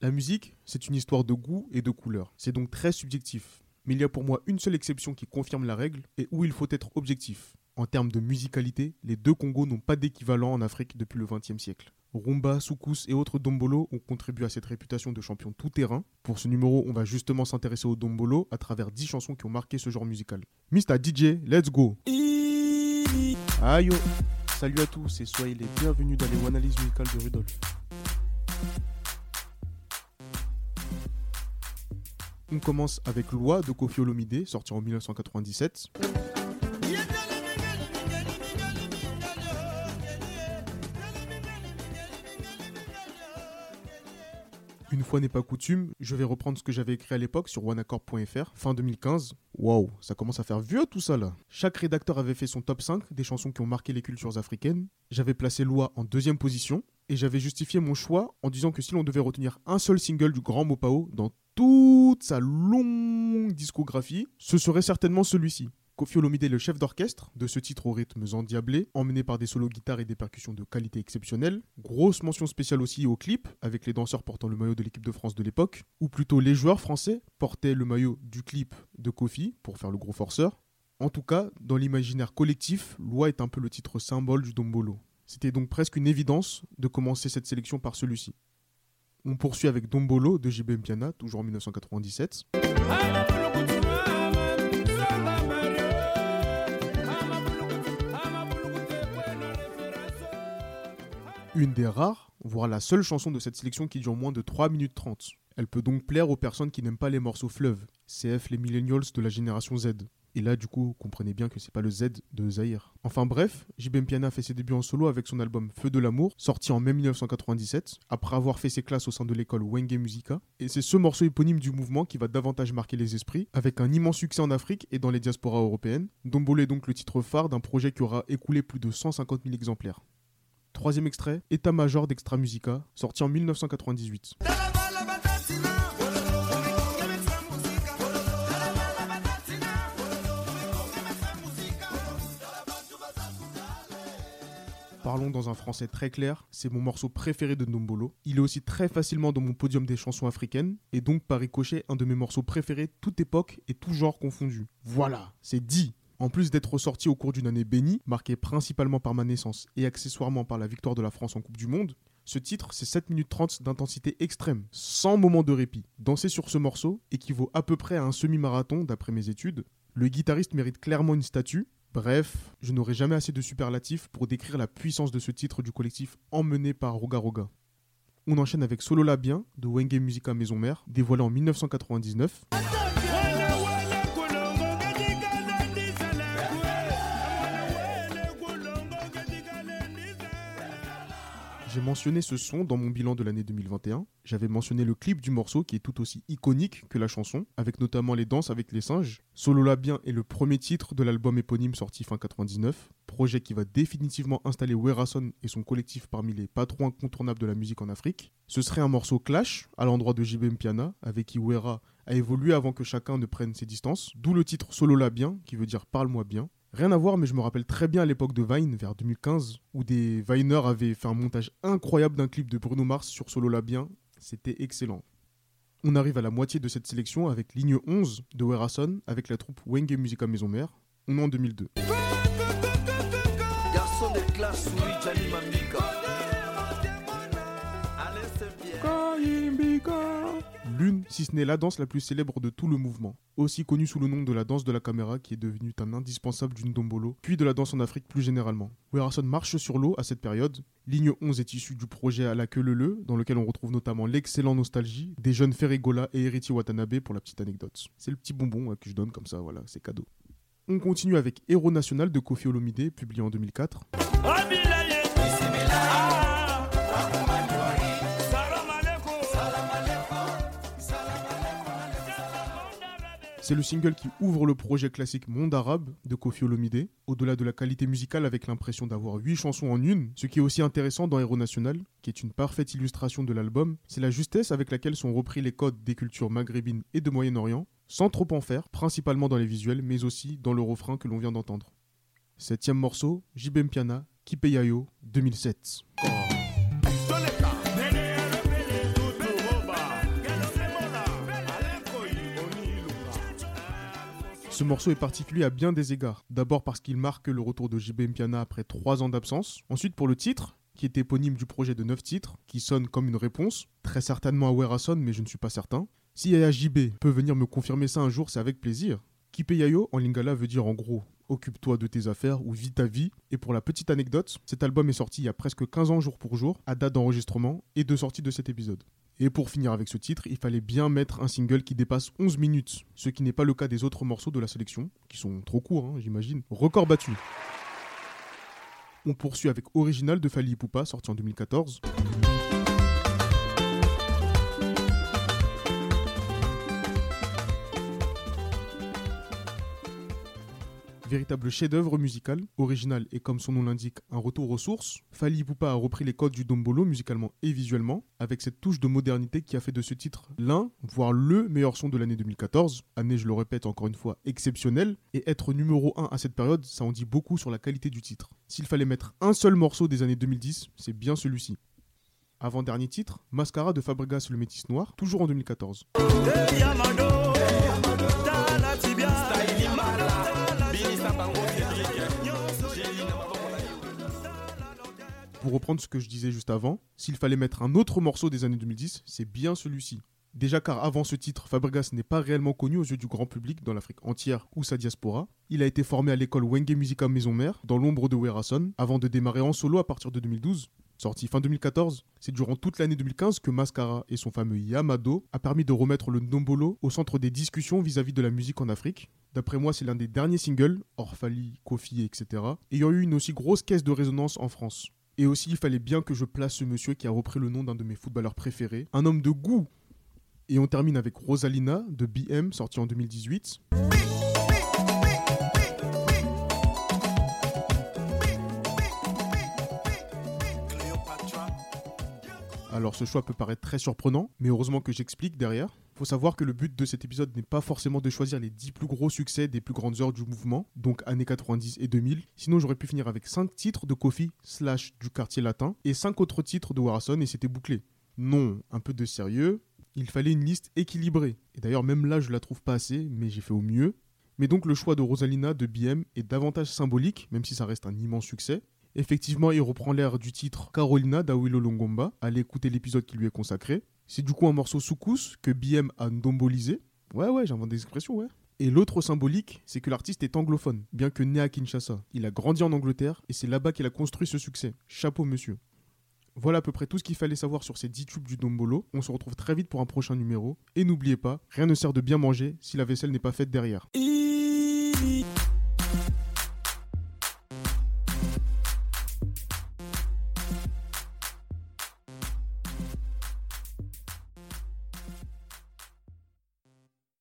La musique, c'est une histoire de goût et de couleur. C'est donc très subjectif. Mais il y a pour moi une seule exception qui confirme la règle et où il faut être objectif. En termes de musicalité, les deux Congos n'ont pas d'équivalent en Afrique depuis le XXe siècle. Rumba, Soukous et autres Dombolo ont contribué à cette réputation de champion tout-terrain. Pour ce numéro, on va justement s'intéresser aux Dombolo à travers 10 chansons qui ont marqué ce genre musical. Mr. DJ, let's go Ayo Salut à tous et soyez les bienvenus dans les analyses de Rudolf. On commence avec Loi de Kofi Olomide, sorti en 1997. Une fois n'est pas coutume, je vais reprendre ce que j'avais écrit à l'époque sur oneaccord.fr, fin 2015. Waouh, ça commence à faire vieux tout ça là. Chaque rédacteur avait fait son top 5 des chansons qui ont marqué les cultures africaines. J'avais placé Loi en deuxième position et j'avais justifié mon choix en disant que si l'on devait retenir un seul single du grand Mopao dans toute sa longue discographie, ce serait certainement celui-ci. Kofi Olomide est le chef d'orchestre de ce titre aux rythmes endiablés, emmené par des solos guitares et des percussions de qualité exceptionnelle. Grosse mention spéciale aussi au clip, avec les danseurs portant le maillot de l'équipe de France de l'époque, ou plutôt les joueurs français portaient le maillot du clip de Kofi pour faire le gros forceur. En tout cas, dans l'imaginaire collectif, Loi est un peu le titre symbole du Dombolo. C'était donc presque une évidence de commencer cette sélection par celui-ci. On poursuit avec Dombolo de JB Mpiana, toujours en 1997. une des rares, voire la seule chanson de cette sélection qui dure moins de 3 minutes 30. Elle peut donc plaire aux personnes qui n'aiment pas les morceaux fleuves, CF les millennials de la génération Z. Et là, du coup, comprenez bien que c'est pas le Z de Zahir. Enfin bref, JB Piana fait ses débuts en solo avec son album Feu de l'amour, sorti en mai 1997, après avoir fait ses classes au sein de l'école Wenge Musica. Et c'est ce morceau éponyme du mouvement qui va davantage marquer les esprits, avec un immense succès en Afrique et dans les diasporas européennes. Dombolo est donc le titre phare d'un projet qui aura écoulé plus de 150 000 exemplaires. Troisième extrait, État-major d'Extra Musica, sorti en 1998. Parlons dans un français très clair, c'est mon morceau préféré de Ndombolo. Il est aussi très facilement dans mon podium des chansons africaines, et donc par ricochet un de mes morceaux préférés, toute époque et tout genre confondu. Voilà, c'est dit en plus d'être ressorti au cours d'une année bénie, marquée principalement par ma naissance et accessoirement par la victoire de la France en Coupe du Monde, ce titre, c'est 7 minutes 30 d'intensité extrême, sans moment de répit. Danser sur ce morceau équivaut à peu près à un semi-marathon d'après mes études. Le guitariste mérite clairement une statue. Bref, je n'aurai jamais assez de superlatifs pour décrire la puissance de ce titre du collectif emmené par Roga Roga. On enchaîne avec Solo La Bien de Wenge Musica Maison Mère, dévoilé en 1999. J'ai mentionné ce son dans mon bilan de l'année 2021. J'avais mentionné le clip du morceau qui est tout aussi iconique que la chanson, avec notamment les danses avec les singes. Solo la bien est le premier titre de l'album éponyme sorti fin 99, projet qui va définitivement installer Werason et son collectif parmi les patrons incontournables de la musique en Afrique. Ce serait un morceau clash à l'endroit de JB Piana, avec qui Wera a évolué avant que chacun ne prenne ses distances, d'où le titre Solo la bien, qui veut dire parle-moi bien. Rien à voir, mais je me rappelle très bien à l'époque de Vine, vers 2015, où des Viners avaient fait un montage incroyable d'un clip de Bruno Mars sur Solo Labien. C'était excellent. On arrive à la moitié de cette sélection avec ligne 11 de Werason avec la troupe Wenge Musica Maison Mère. On est en 2002. Garçon de classe, l'une, si ce n'est la danse la plus célèbre de tout le mouvement, aussi connue sous le nom de la danse de la caméra qui est devenue un indispensable d'une dombolo, puis de la danse en Afrique plus généralement. Werason marche sur l'eau à cette période. Ligne 11 est issue du projet à la queue le dans lequel on retrouve notamment l'excellent Nostalgie des jeunes Ferregola et Eriti Watanabe pour la petite anecdote. C'est le petit bonbon que je donne comme ça, voilà, c'est cadeau. On continue avec Héros National de Kofi Olomide, publié en 2004. C'est le single qui ouvre le projet classique Monde Arabe de Kofi Olomide, au-delà de la qualité musicale avec l'impression d'avoir 8 chansons en une. Ce qui est aussi intéressant dans Héros National, qui est une parfaite illustration de l'album, c'est la justesse avec laquelle sont repris les codes des cultures maghrébines et de Moyen-Orient, sans trop en faire, principalement dans les visuels, mais aussi dans le refrain que l'on vient d'entendre. Septième morceau, Jibem Piana, Kipeyayo, 2007. Ce morceau est particulier à bien des égards. D'abord parce qu'il marque le retour de JB Mpiana après 3 ans d'absence. Ensuite pour le titre, qui est éponyme du projet de 9 titres, qui sonne comme une réponse, très certainement à Werason, mais je ne suis pas certain. Si Yaya JB peut venir me confirmer ça un jour, c'est avec plaisir. Kipeyayo en lingala veut dire en gros occupe-toi de tes affaires ou vis ta vie. Et pour la petite anecdote, cet album est sorti il y a presque 15 ans jour pour jour, à date d'enregistrement et de sortie de cet épisode. Et pour finir avec ce titre, il fallait bien mettre un single qui dépasse 11 minutes, ce qui n'est pas le cas des autres morceaux de la sélection, qui sont trop courts, hein, j'imagine. Record battu. On poursuit avec Original de Fali Poupa, sorti en 2014. Véritable chef-d'œuvre musical, original et comme son nom l'indique, un retour aux sources, Fali Poupa a repris les codes du Dombolo musicalement et visuellement, avec cette touche de modernité qui a fait de ce titre l'un, voire le meilleur son de l'année 2014, année, je le répète encore une fois, exceptionnelle, et être numéro 1 à cette période, ça en dit beaucoup sur la qualité du titre. S'il fallait mettre un seul morceau des années 2010, c'est bien celui-ci. Avant-dernier titre, Mascara de Fabregas le Métis Noir, toujours en 2014. Pour reprendre ce que je disais juste avant, s'il fallait mettre un autre morceau des années 2010, c'est bien celui-ci. Déjà car avant ce titre, Fabregas n'est pas réellement connu aux yeux du grand public dans l'Afrique entière ou sa diaspora. Il a été formé à l'école Wenge Musica Maison Mère, dans l'ombre de Werason, avant de démarrer en solo à partir de 2012. Sorti fin 2014, c'est durant toute l'année 2015 que Mascara et son fameux Yamado a permis de remettre le Ndombolo au centre des discussions vis-à-vis de la musique en Afrique. D'après moi, c'est l'un des derniers singles, Orphali, Kofi, etc., ayant eu une aussi grosse caisse de résonance en France. Et aussi, il fallait bien que je place ce monsieur qui a repris le nom d'un de mes footballeurs préférés, un homme de goût. Et on termine avec Rosalina de BM, sorti en 2018. Alors ce choix peut paraître très surprenant, mais heureusement que j'explique derrière. Faut savoir que le but de cet épisode n'est pas forcément de choisir les 10 plus gros succès des plus grandes heures du mouvement, donc années 90 et 2000. Sinon j'aurais pu finir avec 5 titres de Kofi slash du quartier latin et 5 autres titres de Warson et c'était bouclé. Non, un peu de sérieux, il fallait une liste équilibrée. Et d'ailleurs même là je la trouve pas assez, mais j'ai fait au mieux. Mais donc le choix de Rosalina de BM est davantage symbolique, même si ça reste un immense succès. Effectivement, il reprend l'air du titre Carolina d'Awilo Longomba. Allez écouter l'épisode qui lui est consacré. C'est du coup un morceau soukous que BM a ndombolisé. Ouais, ouais, j'invente des expressions, ouais. Et l'autre symbolique, c'est que l'artiste est anglophone, bien que né à Kinshasa. Il a grandi en Angleterre et c'est là-bas qu'il a construit ce succès. Chapeau, monsieur. Voilà à peu près tout ce qu'il fallait savoir sur ces 10 tubes du Dombolo. On se retrouve très vite pour un prochain numéro. Et n'oubliez pas, rien ne sert de bien manger si la vaisselle n'est pas faite derrière.